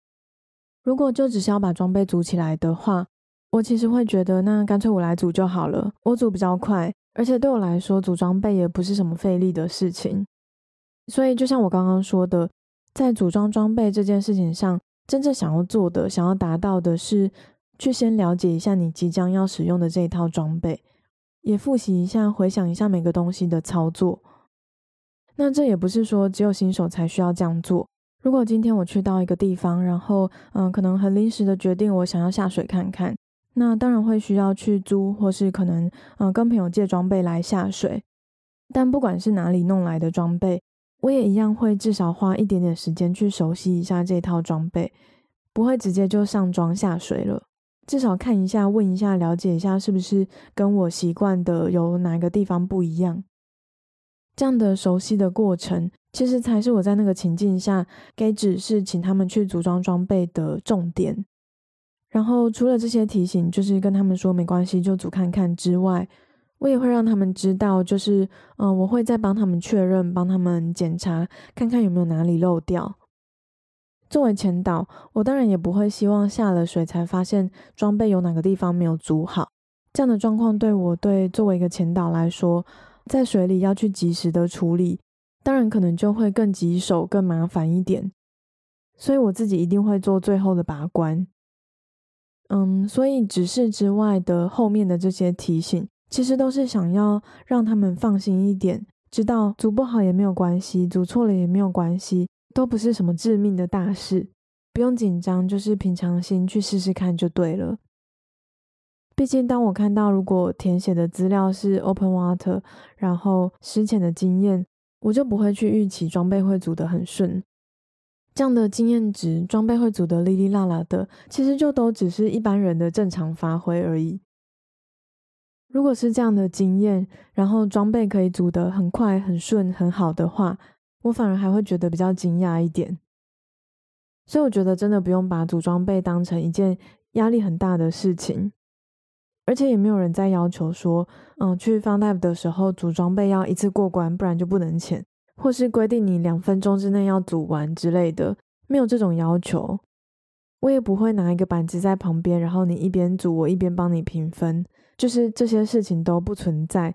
Speaker 1: 如果就只是要把装备组起来的话，我其实会觉得那干脆我来组就好了，我组比较快，而且对我来说组装备也不是什么费力的事情。所以就像我刚刚说的，在组装装备这件事情上，真正想要做的、想要达到的是，去先了解一下你即将要使用的这一套装备。也复习一下，回想一下每个东西的操作。那这也不是说只有新手才需要这样做。如果今天我去到一个地方，然后嗯，可能很临时的决定我想要下水看看，那当然会需要去租，或是可能嗯跟朋友借装备来下水。但不管是哪里弄来的装备，我也一样会至少花一点点时间去熟悉一下这套装备，不会直接就上装下水了。至少看一下，问一下，了解一下，是不是跟我习惯的有哪个地方不一样？这样的熟悉的过程，其实才是我在那个情境下给指示，请他们去组装装备的重点。然后除了这些提醒，就是跟他们说没关系，就组看看之外，我也会让他们知道，就是嗯、我会再帮他们确认，帮他们检查，看看有没有哪里漏掉。作为前导，我当然也不会希望下了水才发现装备有哪个地方没有组好。这样的状况对我对作为一个前导来说，在水里要去及时的处理，当然可能就会更棘手、更麻烦一点。所以我自己一定会做最后的把关。嗯，所以指示之外的后面的这些提醒，其实都是想要让他们放心一点，知道组不好也没有关系，组错了也没有关系。都不是什么致命的大事，不用紧张，就是平常心去试试看就对了。毕竟，当我看到如果填写的资料是 open water，然后深潜的经验，我就不会去预期装备会组得很顺。这样的经验值，装备会组得哩哩啦啦的，其实就都只是一般人的正常发挥而已。如果是这样的经验，然后装备可以组得很快、很顺、很好的话，我反而还会觉得比较惊讶一点，所以我觉得真的不用把组装备当成一件压力很大的事情，而且也没有人在要求说，嗯，去 fun dive 的时候组装备要一次过关，不然就不能潜，或是规定你两分钟之内要组完之类的，没有这种要求。我也不会拿一个板子在旁边，然后你一边组，我一边帮你评分，就是这些事情都不存在，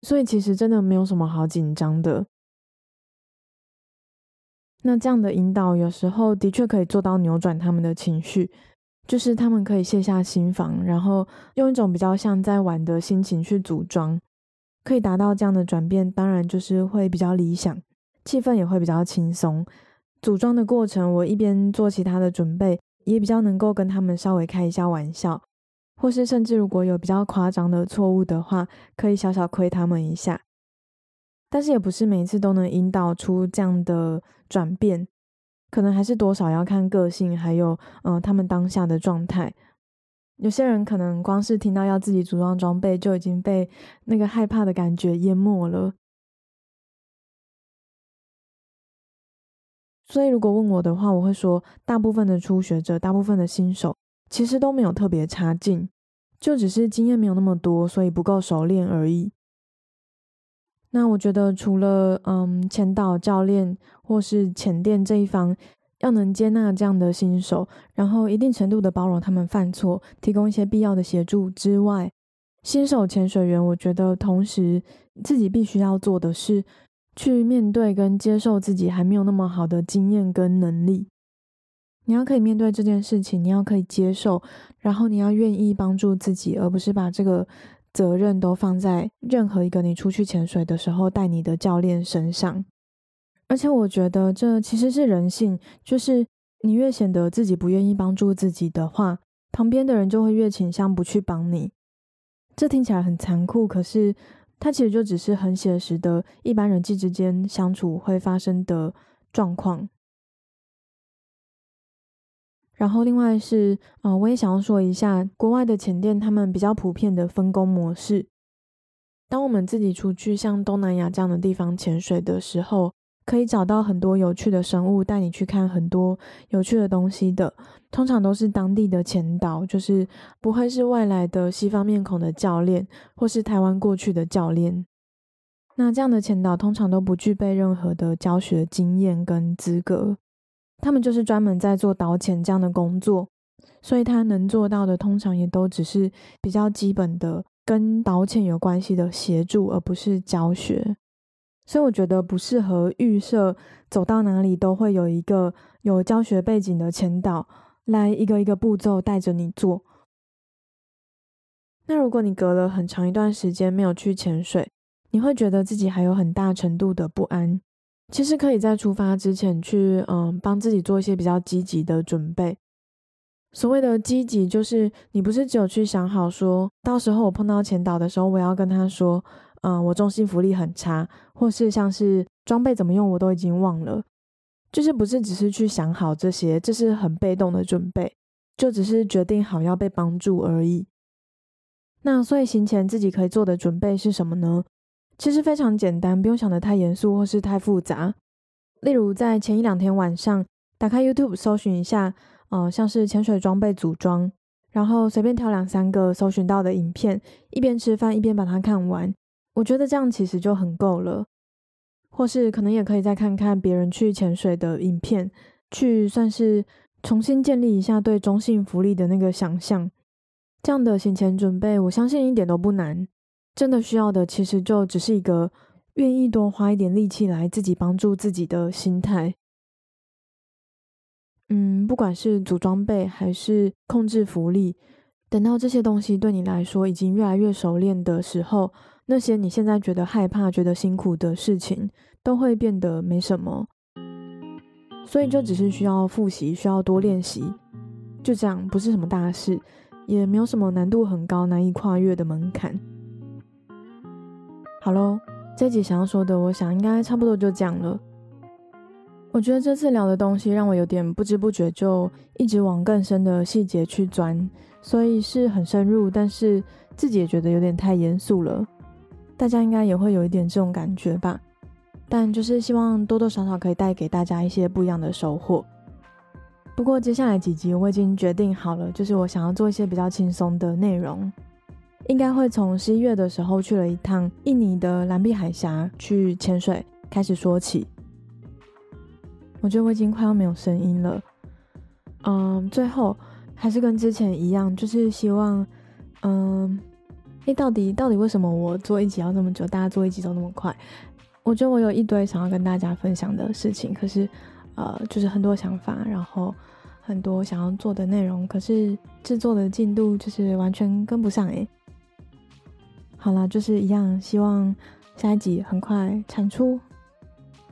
Speaker 1: 所以其实真的没有什么好紧张的。那这样的引导有时候的确可以做到扭转他们的情绪，就是他们可以卸下心防，然后用一种比较像在玩的心情去组装，可以达到这样的转变，当然就是会比较理想，气氛也会比较轻松。组装的过程，我一边做其他的准备，也比较能够跟他们稍微开一下玩笑，或是甚至如果有比较夸张的错误的话，可以小小亏他们一下。但是也不是每一次都能引导出这样的转变，可能还是多少要看个性，还有嗯、他们当下的状态。有些人可能光是听到要自己组装装备，就已经被那个害怕的感觉淹没了。所以如果问我的话，我会说，大部分的初学者，大部分的新手，其实都没有特别差劲，就只是经验没有那么多，所以不够熟练而已。那我觉得，除了嗯，潜导教练或是潜店这一方要能接纳这样的新手，然后一定程度的包容他们犯错，提供一些必要的协助之外，新手潜水员，我觉得同时自己必须要做的是，去面对跟接受自己还没有那么好的经验跟能力。你要可以面对这件事情，你要可以接受，然后你要愿意帮助自己，而不是把这个。责任都放在任何一个你出去潜水的时候带你的教练身上，而且我觉得这其实是人性，就是你越显得自己不愿意帮助自己的话，旁边的人就会越倾向不去帮你。这听起来很残酷，可是它其实就只是很写实的一般人际之间相处会发生的状况。然后，另外是，呃，我也想要说一下国外的潜店，他们比较普遍的分工模式。当我们自己出去像东南亚这样的地方潜水的时候，可以找到很多有趣的生物，带你去看很多有趣的东西的，通常都是当地的潜导，就是不会是外来的西方面孔的教练，或是台湾过去的教练。那这样的潜导通常都不具备任何的教学经验跟资格，他们就是专门在做导潜这样的工作，所以他能做到的通常也都只是比较基本的跟导潜有关系的协助，而不是教学。所以我觉得不适合预设走到哪里都会有一个有教学背景的潜导来一个一个步骤带着你做。那如果你隔了很长一段时间没有去潜水，你会觉得自己还有很大程度的不安。其实可以在出发之前去，嗯，帮自己做一些比较积极的准备。所谓的积极，就是你不是只有去想好说，到时候我碰到前导的时候，我要跟他说。嗯，我重心浮力很差，或是像是装备怎么用，我都已经忘了。就是不是只是去想好这些，这是很被动的准备，就只是决定好要被帮助而已。那所以行前自己可以做的准备是什么呢？其实非常简单，不用想得太严肃或是太复杂。例如在前一两天晚上，打开 YouTube 搜寻一下，呃，像是潜水装备组装，然后随便挑两三个搜寻到的影片，一边吃饭一边把它看完。我觉得这样其实就很够了，或是可能也可以再看看别人去潜水的影片，去算是重新建立一下对中性浮力的那个想象。这样的行前准备，我相信一点都不难。真的需要的其实就只是一个愿意多花一点力气来自己帮助自己的心态。嗯，不管是组装备还是控制浮力，等到这些东西对你来说已经越来越熟练的时候。那些你现在觉得害怕、觉得辛苦的事情，都会变得没什么。所以就只是需要复习，需要多练习，就这样，不是什么大事，也没有什么难度很高、难以跨越的门槛。好喽，这集想要说的，我想应该差不多就讲了。我觉得这次聊的东西让我有点不知不觉就一直往更深的细节去钻，所以是很深入，但是自己也觉得有点太严肃了。大家应该也会有一点这种感觉吧，但就是希望多多少少可以带给大家一些不一样的收获。不过接下来几集我已经决定好了，就是我想要做一些比较轻松的内容，应该会从十一月的时候去了一趟印尼的蓝碧海峡去潜水开始说起。我觉得我已经快要没有声音了，嗯，最后还是跟之前一样，就是希望，嗯。诶，到底到底为什么我做一集要那么久，大家做一集都那么快？我觉得我有一堆想要跟大家分享的事情，可是，呃，就是很多想法，然后很多想要做的内容，可是制作的进度就是完全跟不上诶。好啦，就是一样，希望下一集很快产出。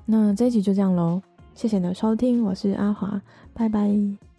Speaker 1: 那这一集就这样喽，谢谢你的收听，我是阿华，拜拜。